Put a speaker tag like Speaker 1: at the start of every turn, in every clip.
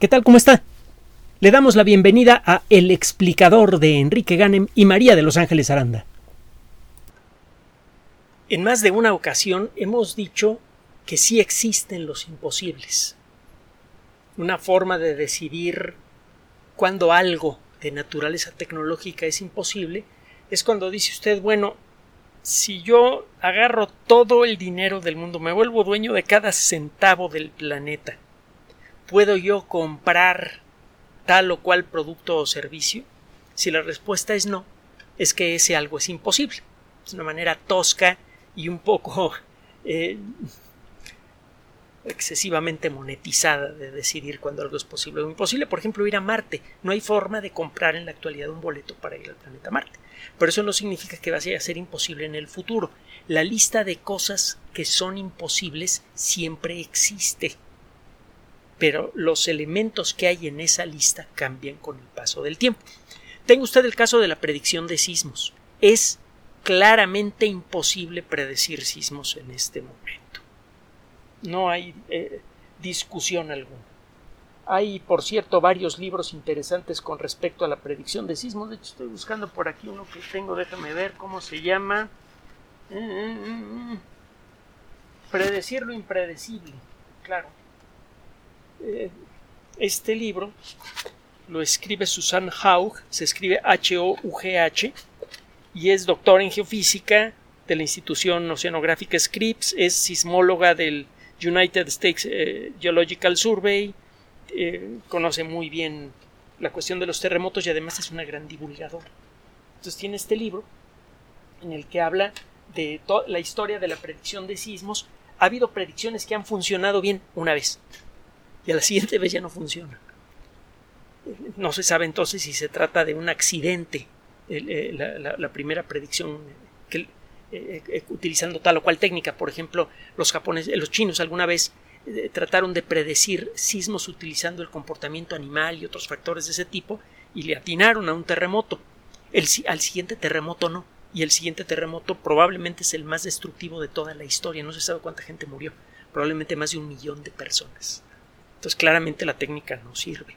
Speaker 1: ¿Qué tal? ¿Cómo está? Le damos la bienvenida a El explicador de Enrique Ganem y María de Los Ángeles Aranda. En más de una ocasión hemos dicho que sí existen los imposibles. Una forma de decidir cuando algo de naturaleza tecnológica es imposible es cuando dice usted, bueno, si yo agarro todo el dinero del mundo, me vuelvo dueño de cada centavo del planeta, ¿puedo yo comprar tal o cual producto o servicio? Si la respuesta es no, es que ese algo es imposible. Es una manera tosca y un poco eh, excesivamente monetizada de decidir cuando algo es posible o imposible. Por ejemplo, ir a Marte. No hay forma de comprar en la actualidad un boleto para ir al planeta Marte. Pero eso no significa que vaya a ser imposible en el futuro. La lista de cosas que son imposibles siempre existe. Pero los elementos que hay en esa lista cambian con el paso del tiempo. Tenga usted el caso de la predicción de sismos. Es claramente imposible predecir sismos en este momento no hay eh, discusión alguna. Hay, por cierto, varios libros interesantes con respecto a la predicción de sismos. De hecho, estoy buscando por aquí uno que tengo, déjame ver cómo se llama. Predecir lo impredecible, claro. Eh, este libro lo escribe Susan Haug, se escribe H-O-U-G-H, y es doctor en geofísica de la institución oceanográfica Scripps, es sismóloga del United States eh, Geological Survey, eh, conoce muy bien la cuestión de los terremotos y además es una gran divulgadora. Entonces tiene este libro en el que habla de la historia de la predicción de sismos. Ha habido predicciones que han funcionado bien una vez y a la siguiente vez ya no funcionan. No se sabe entonces si se trata de un accidente, eh, la, primera predicción que eh, eh, utilizando tal o cual técnica. Por ejemplo, los japoneses, los chinos alguna vez trataron de predecir sismos utilizando el comportamiento animal y otros factores de ese tipo y le atinaron a un terremoto. El, al siguiente terremoto no. Y el siguiente terremoto probablemente es el más destructivo de toda la historia. No se sabe cuánta gente murió. Probablemente más de un millón de personas. Entonces claramente la técnica no sirve.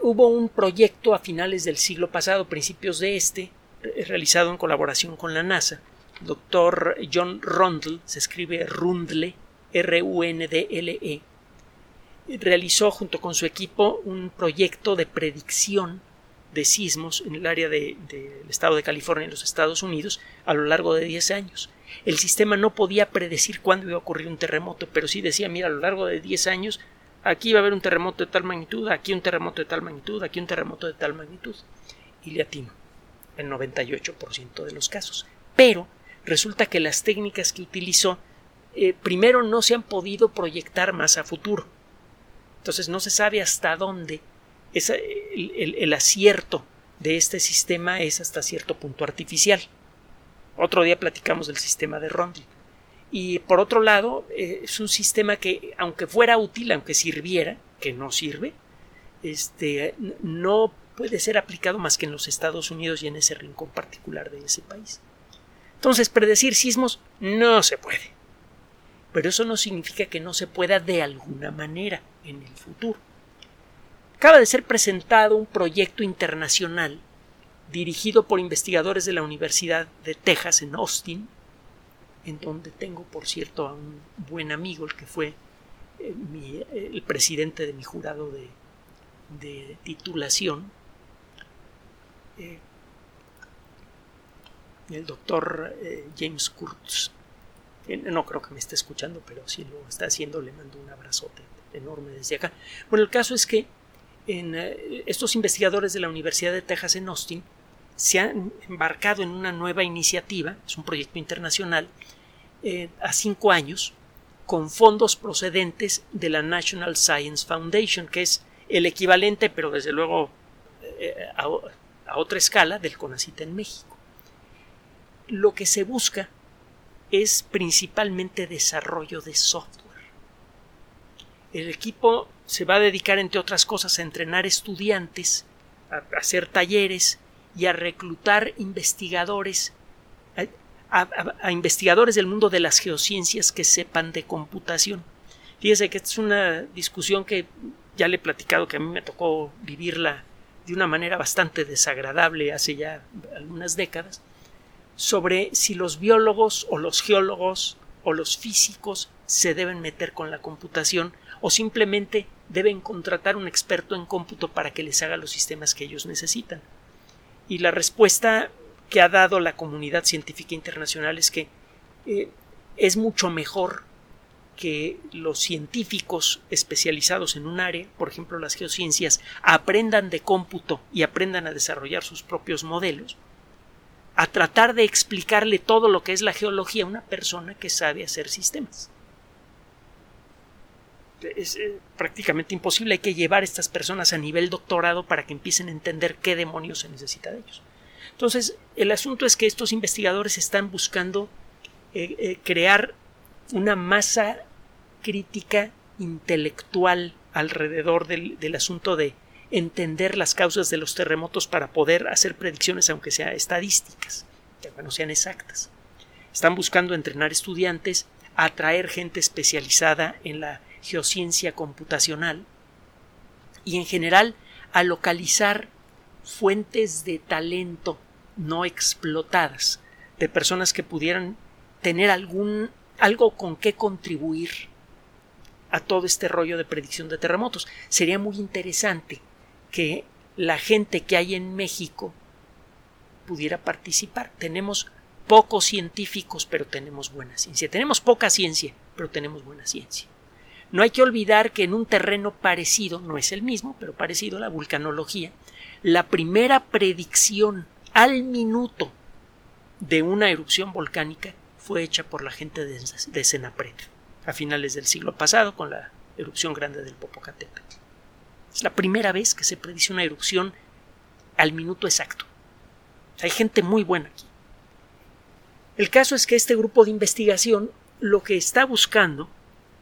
Speaker 1: Hubo un proyecto a finales del siglo pasado, principios de este, realizado en colaboración con la NASA. Doctor John Rundle, se escribe Rundle, R-U-N-D-L-E, realizó junto con su equipo un proyecto de predicción de sismos en el área del estado de California en los Estados Unidos a lo largo de 10 años. El sistema no podía predecir cuándo iba a ocurrir un terremoto, pero sí decía, mira, a lo largo de 10 años aquí va a haber un terremoto de tal magnitud, aquí un terremoto de tal magnitud, aquí un terremoto de tal magnitud. Y le atino el 98% de los casos. Pero resulta que las técnicas que utilizó eh, primero no se han podido proyectar más a futuro. Entonces no se sabe hasta dónde el, acierto de este sistema es hasta cierto punto artificial. Otro día platicamos del sistema de Rondle. Y por otro lado, eh, es un sistema que, aunque fuera útil, aunque sirviera, que no sirve, este, no puede ser aplicado más que en los Estados Unidos y en ese rincón particular de ese país. Entonces, predecir sismos no se puede. Pero eso no significa que no se pueda de alguna manera en el futuro. Acaba de ser presentado un proyecto internacional dirigido por investigadores de la Universidad de Texas en Austin, en donde tengo, por cierto, a un buen amigo, el que fue eh, el presidente de mi jurado de, de titulación, eh, el doctor eh, James Kurtz. No creo que me esté escuchando, pero si lo está haciendo le mando un abrazote enorme desde acá. Bueno, el caso es que en, estos investigadores de la Universidad de Texas en Austin se han embarcado en una nueva iniciativa, es un proyecto internacional, a cinco años, con fondos procedentes de la National Science Foundation, que es el equivalente, pero desde luego a, a otra escala del CONACIT en México. Lo que se busca es principalmente desarrollo de software. El equipo se va a dedicar, entre otras cosas, a entrenar estudiantes, a hacer talleres y a reclutar investigadores, a, investigadores del mundo de las geociencias que sepan de computación. Fíjese que esta es una discusión que ya le he platicado que a mí me tocó vivirla de una manera bastante desagradable hace ya algunas décadas, sobre si los biólogos o los geólogos o los físicos se deben meter con la computación o simplemente deben contratar un experto en cómputo para que les haga los sistemas que ellos necesitan. Y la respuesta que ha dado la comunidad científica internacional es que eh, es mucho mejor que los científicos especializados en un área, por ejemplo las geociencias, aprendan de cómputo y aprendan a desarrollar sus propios modelos, a tratar de explicarle todo lo que es la geología a una persona que sabe hacer sistemas. Es eh, prácticamente imposible, hay que llevar a estas personas a nivel doctorado para que empiecen a entender qué demonios se necesita de ellos. Entonces, el asunto es que estos investigadores están buscando eh, eh, crear una masa crítica intelectual alrededor del, del, asunto de entender las causas de los terremotos para poder hacer predicciones, aunque sean estadísticas, que no sean exactas. Están buscando entrenar estudiantes, atraer gente especializada en la geociencia computacional y en general a localizar fuentes de talento no explotadas de personas que pudieran tener algún algo con qué contribuir a todo este rollo de predicción de terremotos. Sería muy interesante que la gente que hay en México pudiera participar. Tenemos pocos científicos, pero tenemos buena ciencia. Tenemos poca ciencia, pero tenemos buena ciencia. No hay que olvidar que en un terreno parecido, no es el mismo, pero parecido a la vulcanología, la primera predicción al minuto de una erupción volcánica fue hecha por la gente de, de a finales del siglo pasado con la erupción grande del Popocatépetl. Es la primera vez que se predice una erupción al minuto exacto. Hay gente muy buena aquí. El caso es que este grupo de investigación lo que está buscando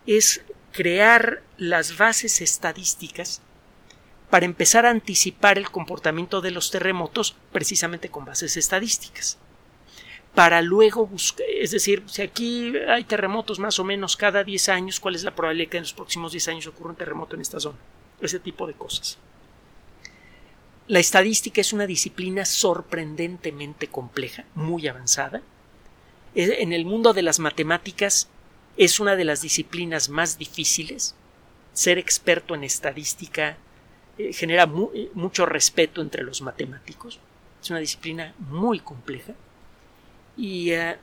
Speaker 1: es crear las bases estadísticas para empezar a anticipar el comportamiento de los terremotos precisamente con bases estadísticas para luego buscar, es decir, si aquí hay terremotos más o menos cada 10 años, ¿cuál es la probabilidad que en los próximos 10 años ocurra un terremoto en esta zona? Ese tipo de cosas. La estadística es una disciplina sorprendentemente compleja, muy avanzada. En el mundo de las matemáticas es una de las disciplinas más difíciles. Ser experto en estadística eh, genera eh, mucho respeto entre los matemáticos. Es una disciplina muy compleja y eh,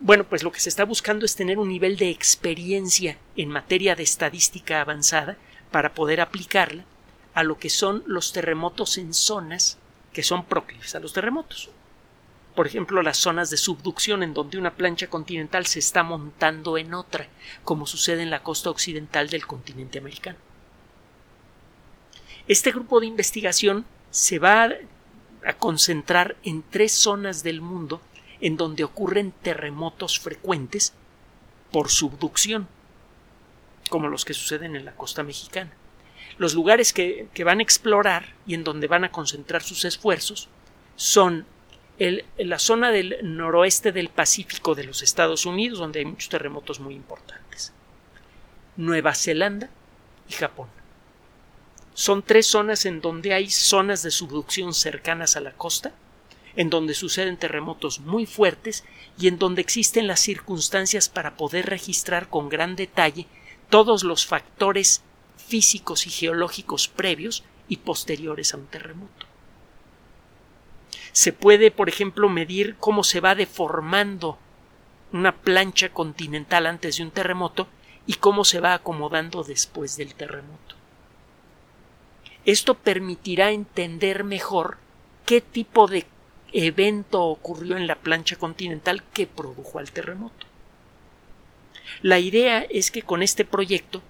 Speaker 1: bueno, pues lo que se está buscando es tener un nivel de experiencia en materia de estadística avanzada para poder aplicarla a lo que son los terremotos en zonas que son proclives a los terremotos. Por ejemplo, las zonas de subducción en donde una plancha continental se está montando en otra, como sucede en la costa occidental del continente americano. Este grupo de investigación se va a concentrar en tres zonas del mundo en donde ocurren terremotos frecuentes por subducción, como los que suceden en la costa mexicana. Los lugares que, van a explorar y en donde van a concentrar sus esfuerzos son la zona del noroeste del Pacífico de los Estados Unidos, donde hay muchos terremotos muy importantes, Nueva Zelanda y Japón. Son tres zonas en donde hay zonas de subducción cercanas a la costa, en donde suceden terremotos muy fuertes y en donde existen las circunstancias para poder registrar con gran detalle todos los factores físicos y geológicos previos y posteriores a un terremoto. Se puede, por ejemplo, medir cómo se va deformando una plancha continental antes de un terremoto y cómo se va acomodando después del terremoto. Esto permitirá entender mejor qué tipo de evento ocurrió en la plancha continental que produjo al terremoto. La idea es que con este proyecto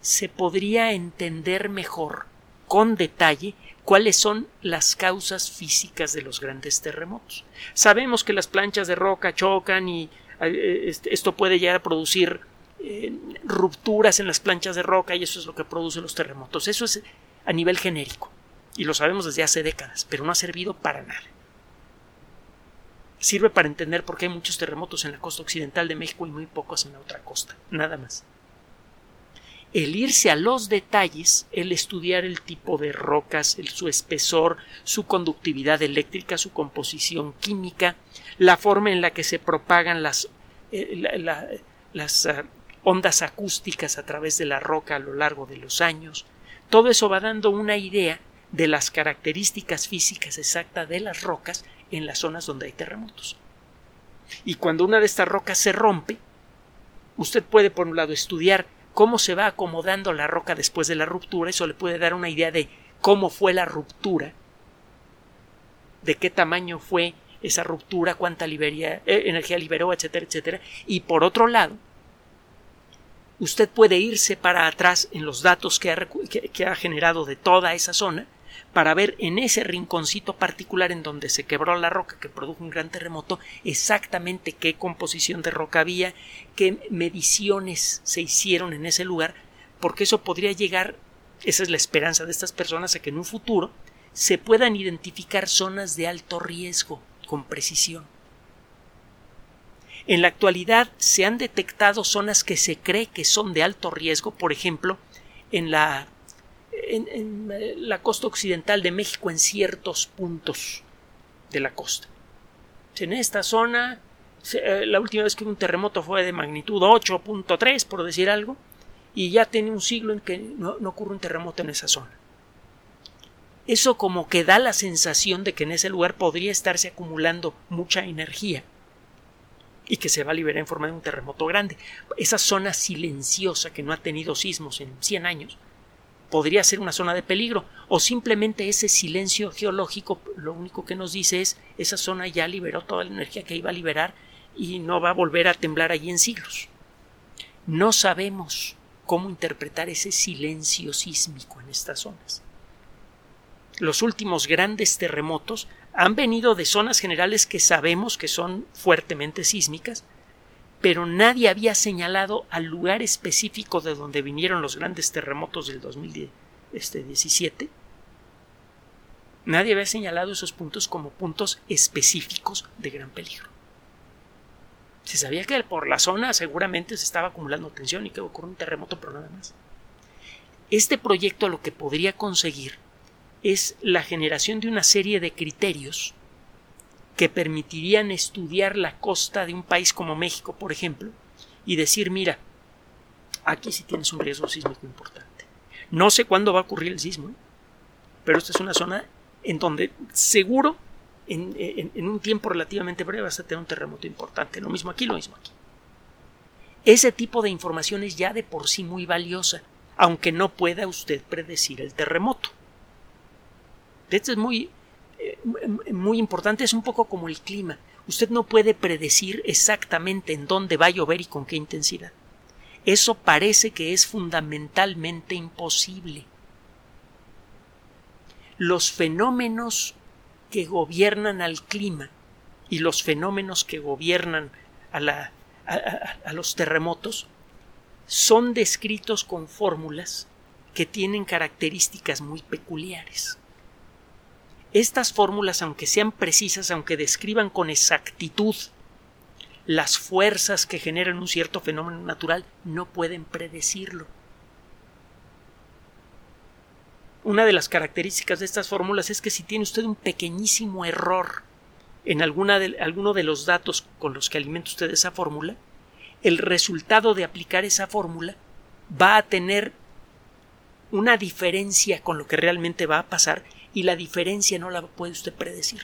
Speaker 1: se podría entender mejor, con detalle, cuáles son las causas físicas de los grandes terremotos. Sabemos que las planchas de roca chocan y eh, este, esto puede llegar a producir eh, rupturas en las planchas de roca y eso es lo que produce los terremotos. Eso es a nivel genérico y lo sabemos desde hace décadas, pero no ha servido para nada sirve para entender por qué hay muchos terremotos en la costa occidental de México y muy pocos en la otra costa, nada más. El irse a los detalles, el estudiar el tipo de rocas, su espesor, su conductividad eléctrica, su composición química, la forma en la que se propagan las, eh, ah, ondas acústicas a través de la roca a lo largo de los años. Todo eso va dando una idea de las características físicas exactas de las rocas en las zonas donde hay terremotos. Y cuando una de estas rocas se rompe, usted puede por un lado estudiar cómo se va acomodando la roca después de la ruptura, eso le puede dar una idea de cómo fue la ruptura, de qué tamaño fue esa ruptura, cuánta eh, energía liberó, etcétera, etcétera. Y por otro lado, usted puede irse para atrás en los datos que ha generado de toda esa zona para ver en ese rinconcito particular en donde se quebró la roca que produjo un gran terremoto exactamente qué composición de roca había, qué mediciones se hicieron en ese lugar, porque eso podría llegar, esa es la esperanza de estas personas, a que en un futuro se puedan identificar zonas de alto riesgo con precisión. En la actualidad se han detectado zonas que se cree que son de alto riesgo, por ejemplo, en la en, eh, la costa occidental de México en ciertos puntos de la costa. En esta zona, eh, la última vez que hubo un terremoto fue de magnitud 8.3, por decir algo, y ya tiene un siglo en que no, no ocurre un terremoto en esa zona. Eso como que da la sensación de que en ese lugar podría estarse acumulando mucha energía y que se va a liberar en forma de un terremoto grande. Esa zona silenciosa que no ha tenido sismos en 100 años podría ser una zona de peligro o simplemente ese silencio geológico lo único que nos dice es esa zona ya liberó toda la energía que iba a liberar y no va a volver a temblar allí en siglos. No sabemos cómo interpretar ese silencio sísmico en estas zonas. Los últimos grandes terremotos han venido de zonas generales que sabemos que son fuertemente sísmicas, pero nadie había señalado al lugar específico de donde vinieron los grandes terremotos del 2017. Nadie había señalado esos puntos como puntos específicos de gran peligro. Se sabía que por la zona seguramente se estaba acumulando tensión y que ocurrió un terremoto, pero nada más. Este proyecto lo que podría conseguir es la generación de una serie de criterios que permitirían estudiar la costa de un país como México, por ejemplo, y decir, mira, aquí sí tienes un riesgo sísmico importante. No sé cuándo va a ocurrir el sismo, pero esta es una zona en donde seguro en, un tiempo relativamente breve vas a tener un terremoto importante. Lo mismo aquí, lo mismo aquí. Ese tipo de información es ya de por sí muy valiosa, aunque no pueda usted predecir el terremoto. Esto es muy, muy importante es un poco como el clima. Usted no puede predecir exactamente en dónde va a llover y con qué intensidad. Eso parece que es fundamentalmente imposible. Los fenómenos que gobiernan al clima y los fenómenos que gobiernan a, la, a los terremotos son descritos con fórmulas que tienen características muy peculiares. Estas fórmulas, aunque sean precisas, aunque describan con exactitud las fuerzas que generan un cierto fenómeno natural, no pueden predecirlo. Una de las características de estas fórmulas es que si tiene usted un pequeñísimo error en alguno de los datos con los que alimenta usted esa fórmula, el resultado de aplicar esa fórmula va a tener una diferencia con lo que realmente va a pasar y la diferencia no la puede usted predecir.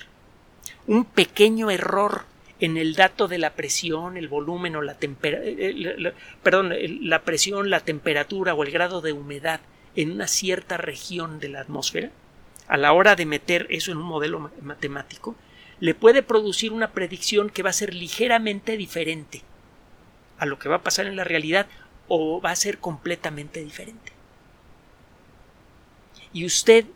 Speaker 1: Un pequeño error en el dato de la presión, el volumen o la temperatura, eh, perdón, la presión, la temperatura o el grado de humedad en una cierta región de la atmósfera, a la hora de meter eso en un modelo matemático, le puede producir una predicción que va a ser ligeramente diferente a lo que va a pasar en la realidad o va a ser completamente diferente. Y usted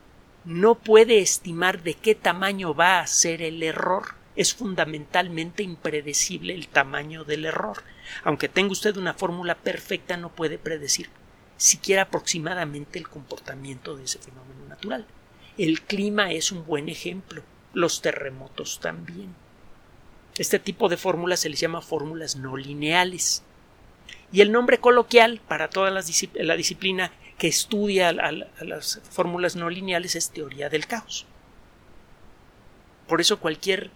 Speaker 1: no puede estimar de qué tamaño va a ser el error. Es fundamentalmente impredecible el tamaño del error. Aunque tenga usted una fórmula perfecta, no puede predecir siquiera aproximadamente el comportamiento de ese fenómeno natural. El clima es un buen ejemplo, los terremotos también. Este tipo de fórmulas se les llama fórmulas no lineales. y el nombre coloquial para toda la, disciplina que estudia a, las fórmulas no lineales es teoría del caos. Por eso cualquier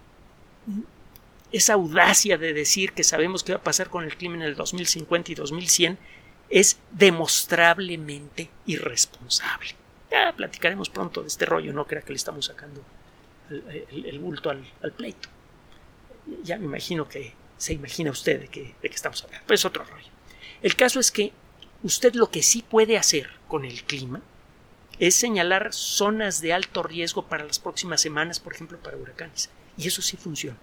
Speaker 1: esa audacia de decir que sabemos qué va a pasar con el clima en el 2050 y 2100 es demostrablemente irresponsable. Ya platicaremos pronto de este rollo, no crea que le estamos sacando el, bulto al, pleito. Ya me imagino que se imagina usted de qué de estamos hablando. Pues otro rollo. El caso es que usted lo que sí puede hacer con el clima es señalar zonas de alto riesgo para las próximas semanas, por ejemplo, para huracanes. Y eso sí funciona.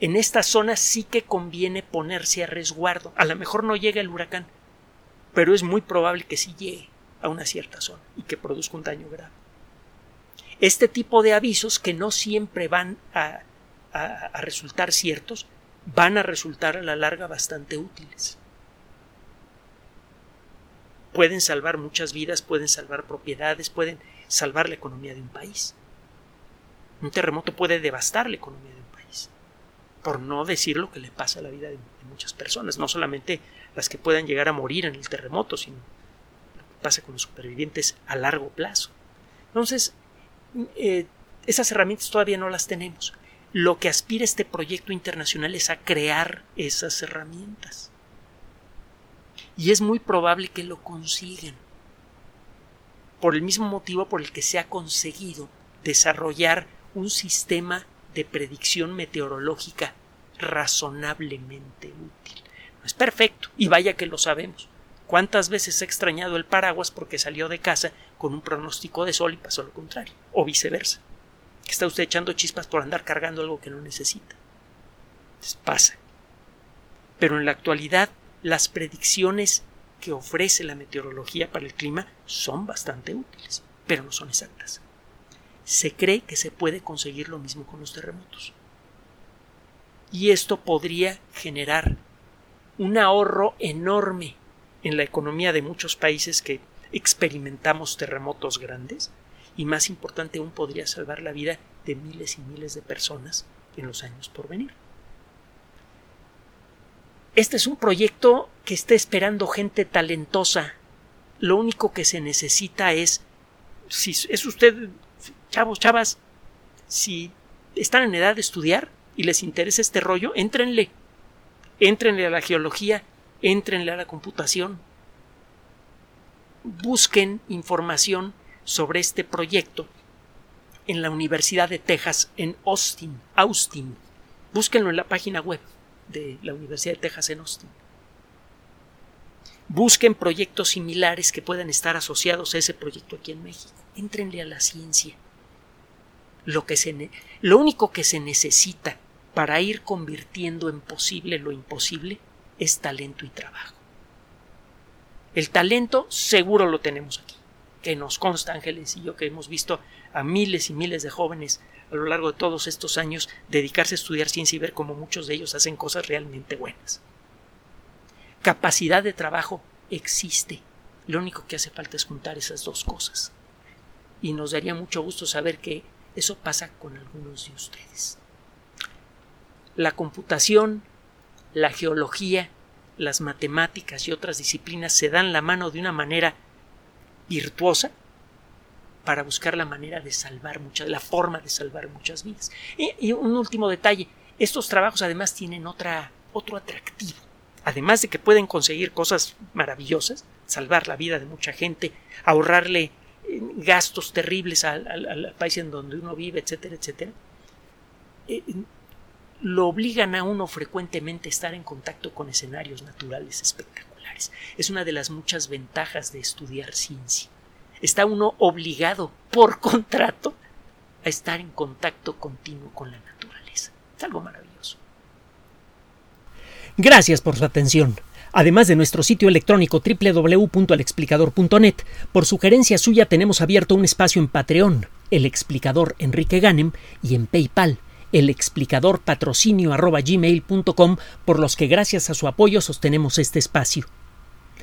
Speaker 1: en esta zona sí que conviene ponerse a resguardo. A lo mejor no llega el huracán, pero es muy probable que sí llegue a una cierta zona y que produzca un daño grave. Este tipo de avisos que no siempre van a resultar ciertos, van a resultar a la larga bastante útiles. Pueden salvar muchas vidas, pueden salvar propiedades, pueden salvar la economía de un país. Un terremoto puede devastar la economía de un país, por no decir lo que le pasa a la vida de, muchas personas, no solamente las que puedan llegar a morir en el terremoto, sino lo que pasa con los supervivientes a largo plazo. Entonces, eh, esas herramientas todavía no las tenemos. Lo que aspira este proyecto internacional es a crear esas herramientas. Y es muy probable que lo consigan. Por el mismo motivo por el que se ha conseguido desarrollar un sistema de predicción meteorológica razonablemente útil. No es perfecto, y vaya que lo sabemos. ¿Cuántas veces he extrañado el paraguas porque salió de casa con un pronóstico de sol y pasó lo contrario? O viceversa. Está usted echando chispas por andar cargando algo que no necesita. Entonces pasa. Pero en la actualidad, las predicciones que ofrece la meteorología para el clima son bastante útiles, pero no son exactas se cree que se puede conseguir lo mismo con los terremotos. Y esto podría generar un ahorro enorme en la economía de muchos países que experimentamos terremotos grandes y más importante aún podría salvar la vida de miles y miles de personas en los años por venir. Este es un proyecto que está esperando gente talentosa. Lo único que se necesita es, si es usted chavos, chavas, si están en edad de estudiar y les interesa este rollo, éntrenle. Éntrenle a la geología, éntrenle a la computación. Busquen información sobre este proyecto en la Universidad de Texas en Austin, Austin. Búsquenlo en la página web de la Universidad de Texas en Austin. Busquen proyectos similares que puedan estar asociados a ese proyecto aquí en México. Éntrenle a la ciencia lo, que se lo único que se necesita para ir convirtiendo en posible lo imposible es talento y trabajo. El talento seguro lo tenemos aquí, que nos consta Ángeles y yo que hemos visto a miles y miles de jóvenes a lo largo de todos estos años dedicarse a estudiar ciencia y ver cómo muchos de ellos hacen cosas realmente buenas. Capacidad de trabajo existe. Lo único que hace falta es juntar esas dos cosas. Y nos daría mucho gusto saber que eso pasa con algunos de ustedes. La computación, la geología, las matemáticas y otras disciplinas se dan la mano de una manera virtuosa para buscar la manera de salvar muchas, la forma de salvar muchas vidas. Y, un último detalle, estos trabajos además tienen otra, otro atractivo. Además de que pueden conseguir cosas maravillosas, salvar la vida de mucha gente, ahorrarle gastos terribles al, país en donde uno vive, etcétera, etcétera, eh, lo obligan a uno frecuentemente a estar en contacto con escenarios naturales espectaculares. Es una de las muchas ventajas de estudiar ciencia. Está uno obligado por contrato a estar en contacto continuo con la naturaleza. Es algo maravilloso. Gracias por su atención. Además de nuestro sitio electrónico www.alexplicador.net, por sugerencia suya tenemos abierto un espacio en Patreon, el explicador Enrique Ganem, y en PayPal, el explicador patrocinio por los que gracias a su apoyo sostenemos este espacio.